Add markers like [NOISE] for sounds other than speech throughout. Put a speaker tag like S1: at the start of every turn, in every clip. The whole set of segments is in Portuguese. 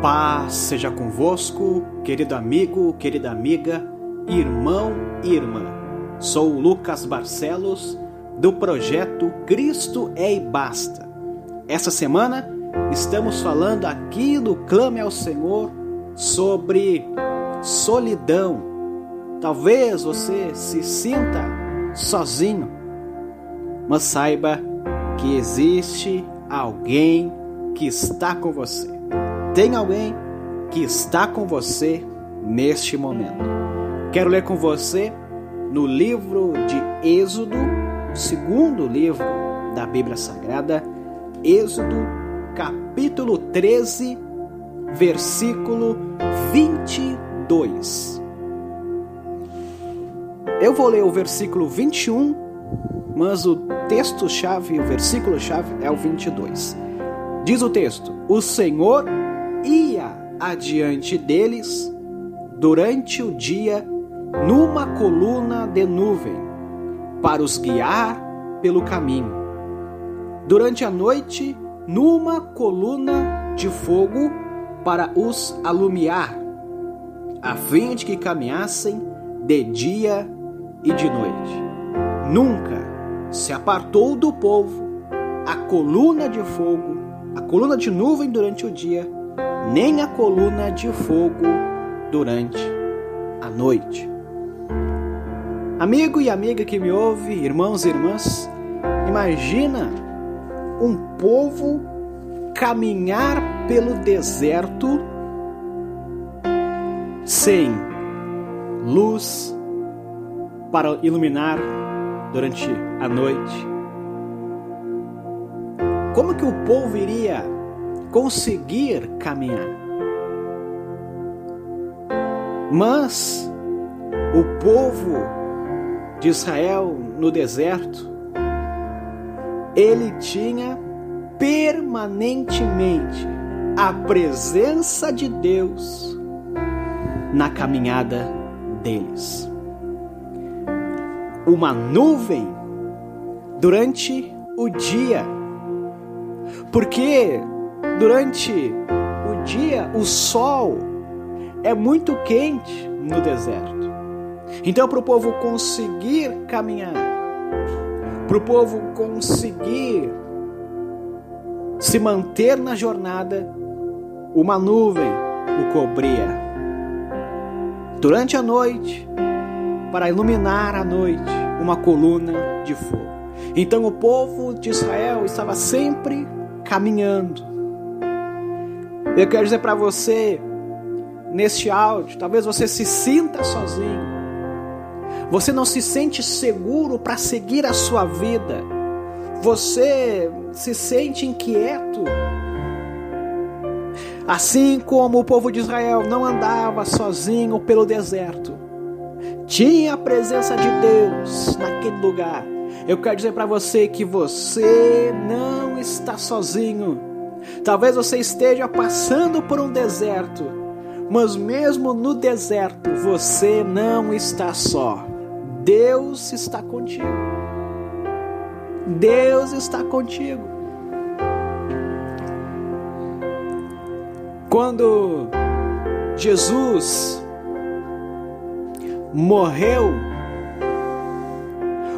S1: Paz seja convosco, querido amigo, querida amiga, irmão e irmã. Sou Lucas Barcelos, do projeto Cristo é e Basta. Essa semana estamos falando aqui no Clame ao Senhor sobre solidão. Talvez você se sinta sozinho, mas saiba que existe alguém que está com você. Tem alguém que está com você neste momento. Quero ler com você no livro de Êxodo, segundo livro da Bíblia Sagrada, Êxodo, capítulo 13, versículo 22. Eu vou ler o versículo 21, mas o texto-chave, o versículo-chave é o 22. Diz o texto: O Senhor adiante deles durante o dia numa coluna de nuvem para os guiar pelo caminho. Durante a noite, numa coluna de fogo para os alumiar, a fim de que caminhassem de dia e de noite. Nunca se apartou do povo a coluna de fogo, a coluna de nuvem durante o dia nem a coluna de fogo durante a noite. Amigo e amiga que me ouve, irmãos e irmãs, imagina um povo caminhar pelo deserto sem luz para iluminar durante a noite. Como que o povo iria conseguir caminhar. Mas o povo de Israel no deserto, ele tinha permanentemente a presença de Deus na caminhada deles. Uma nuvem durante o dia, porque Durante o dia, o sol é muito quente no deserto. Então, para o povo conseguir caminhar, para o povo conseguir se manter na jornada, uma nuvem o cobria. Durante a noite, para iluminar a noite, uma coluna de fogo. Então o povo de Israel estava sempre caminhando, eu quero dizer para você, neste áudio, talvez você se sinta sozinho. Você não se sente seguro para seguir a sua vida. Você se sente inquieto. Assim como o povo de Israel não andava sozinho pelo deserto, tinha a presença de Deus naquele lugar. Eu quero dizer para você que você não está sozinho. Talvez você esteja passando por um deserto, mas mesmo no deserto você não está só. Deus está contigo. Deus está contigo. Quando Jesus morreu,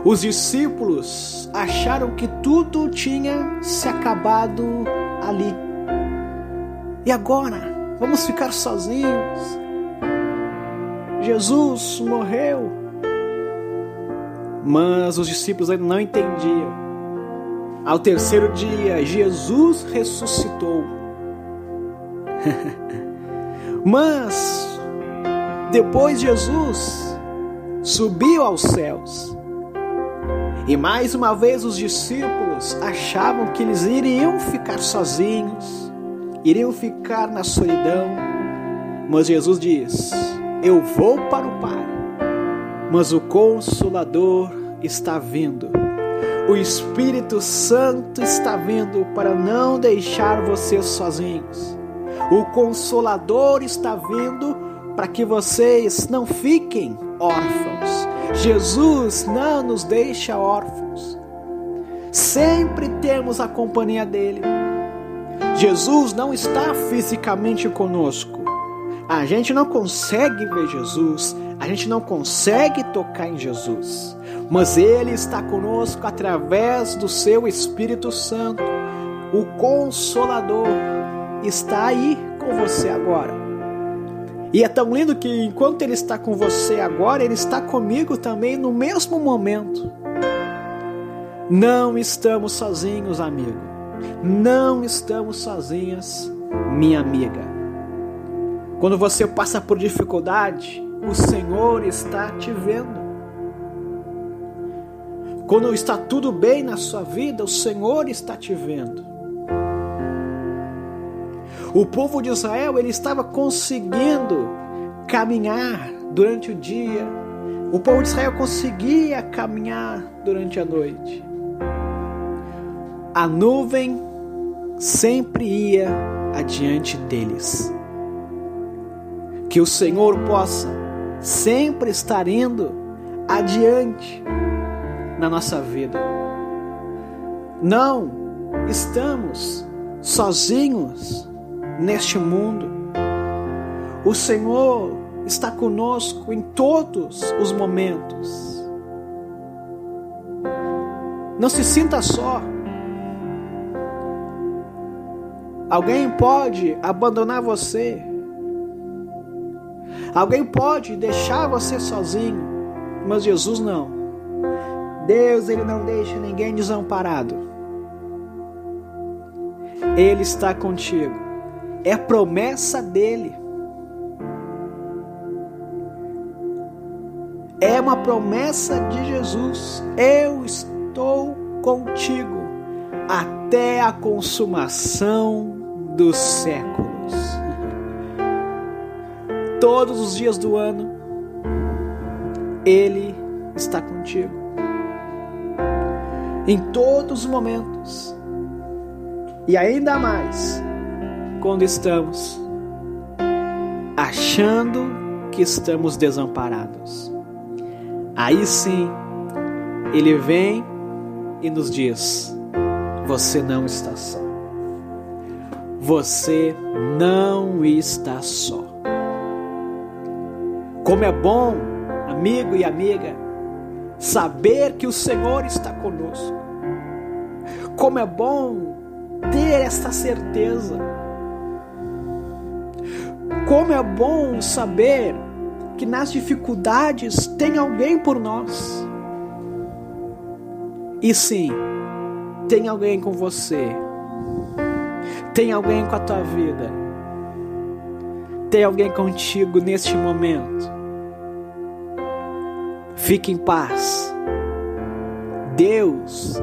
S1: os discípulos acharam que tudo tinha se acabado ali. E agora? Vamos ficar sozinhos? Jesus morreu. Mas os discípulos ainda não entendiam. Ao terceiro dia, Jesus ressuscitou. [LAUGHS] Mas depois Jesus subiu aos céus. E mais uma vez os discípulos achavam que eles iriam ficar sozinhos, iriam ficar na solidão. Mas Jesus diz: Eu vou para o Pai, mas o Consolador está vindo. O Espírito Santo está vindo para não deixar vocês sozinhos. O Consolador está vindo para que vocês não fiquem órfãos. Jesus não nos deixa órfãos. Sempre temos a companhia dele. Jesus não está fisicamente conosco. A gente não consegue ver Jesus, a gente não consegue tocar em Jesus, mas Ele está conosco através do Seu Espírito Santo. O Consolador está aí com você agora. E é tão lindo que enquanto Ele está com você agora, Ele está comigo também no mesmo momento. Não estamos sozinhos, amigo. Não estamos sozinhas, minha amiga. Quando você passa por dificuldade, o Senhor está te vendo. Quando está tudo bem na sua vida, o Senhor está te vendo. O povo de Israel, ele estava conseguindo caminhar durante o dia. O povo de Israel conseguia caminhar durante a noite a nuvem sempre ia adiante deles. Que o Senhor possa sempre estar indo adiante na nossa vida. Não estamos sozinhos neste mundo. O Senhor está conosco em todos os momentos. Não se sinta só. Alguém pode abandonar você. Alguém pode deixar você sozinho, mas Jesus não. Deus, ele não deixa ninguém desamparado. Ele está contigo. É promessa dele. É uma promessa de Jesus. Eu estou contigo até a consumação dos séculos. Todos os dias do ano, Ele está contigo. Em todos os momentos. E ainda mais quando estamos achando que estamos desamparados. Aí sim, Ele vem e nos diz: Você não está só. Você não está só. Como é bom, amigo e amiga, saber que o Senhor está conosco. Como é bom ter esta certeza. Como é bom saber que nas dificuldades tem alguém por nós. E sim, tem alguém com você tem alguém com a tua vida. Tem alguém contigo neste momento. Fique em paz. Deus,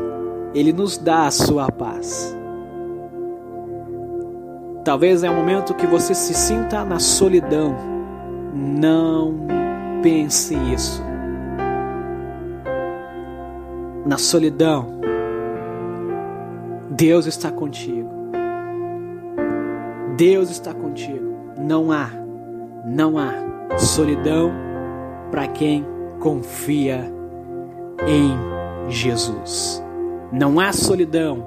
S1: Ele nos dá a sua paz. Talvez é um momento que você se sinta na solidão. Não pense isso. Na solidão, Deus está contigo. Deus está contigo. Não há, não há solidão para quem confia em Jesus. Não há solidão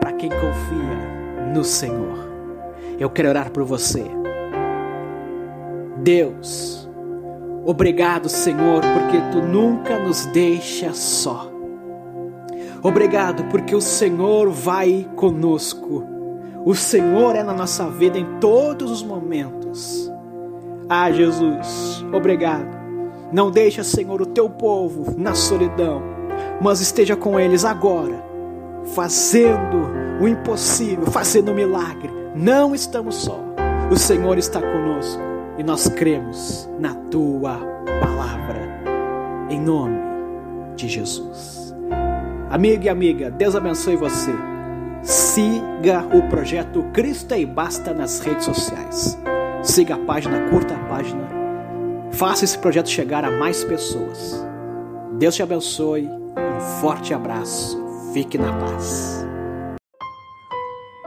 S1: para quem confia no Senhor. Eu quero orar por você. Deus, obrigado, Senhor, porque tu nunca nos deixa só. Obrigado porque o Senhor vai conosco o Senhor é na nossa vida em todos os momentos. Ah, Jesus, obrigado. Não deixa, Senhor, o teu povo na solidão, mas esteja com eles agora, fazendo o impossível, fazendo o milagre. Não estamos só. O Senhor está conosco e nós cremos na tua palavra. Em nome de Jesus. Amigo e amiga, Deus abençoe você. Siga o projeto Cristo e Basta nas redes sociais. Siga a página, curta a página. Faça esse projeto chegar a mais pessoas. Deus te abençoe. Um forte abraço. Fique na paz.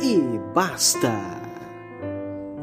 S2: e basta.